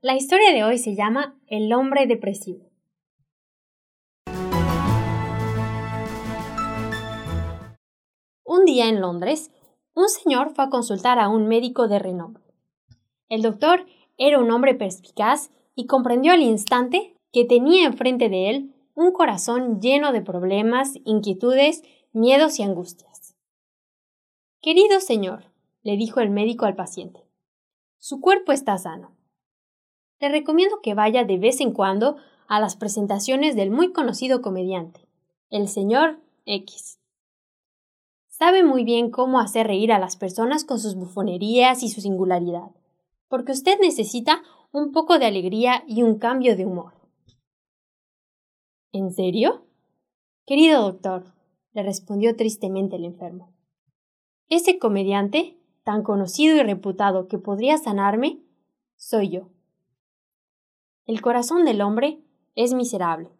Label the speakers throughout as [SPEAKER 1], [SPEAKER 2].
[SPEAKER 1] La historia de hoy se llama El hombre depresivo. Un día en Londres, un señor fue a consultar a un médico de renombre. El doctor era un hombre perspicaz y comprendió al instante que tenía enfrente de él un corazón lleno de problemas, inquietudes, miedos y angustias. Querido señor, le dijo el médico al paciente, su cuerpo está sano. Le recomiendo que vaya de vez en cuando a las presentaciones del muy conocido comediante, el señor X. Sabe muy bien cómo hacer reír a las personas con sus bufonerías y su singularidad, porque usted necesita un poco de alegría y un cambio de humor. ¿En serio? Querido doctor, le respondió tristemente el enfermo. Ese comediante, tan conocido y reputado que podría sanarme, soy yo. El corazón del hombre es miserable.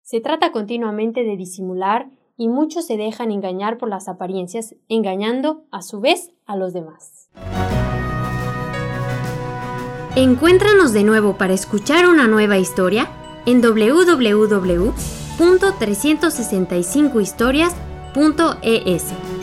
[SPEAKER 1] Se trata continuamente de disimular y muchos se dejan engañar por las apariencias, engañando a su vez a los demás.
[SPEAKER 2] Encuéntranos de nuevo para escuchar una nueva historia en www.365historias.es.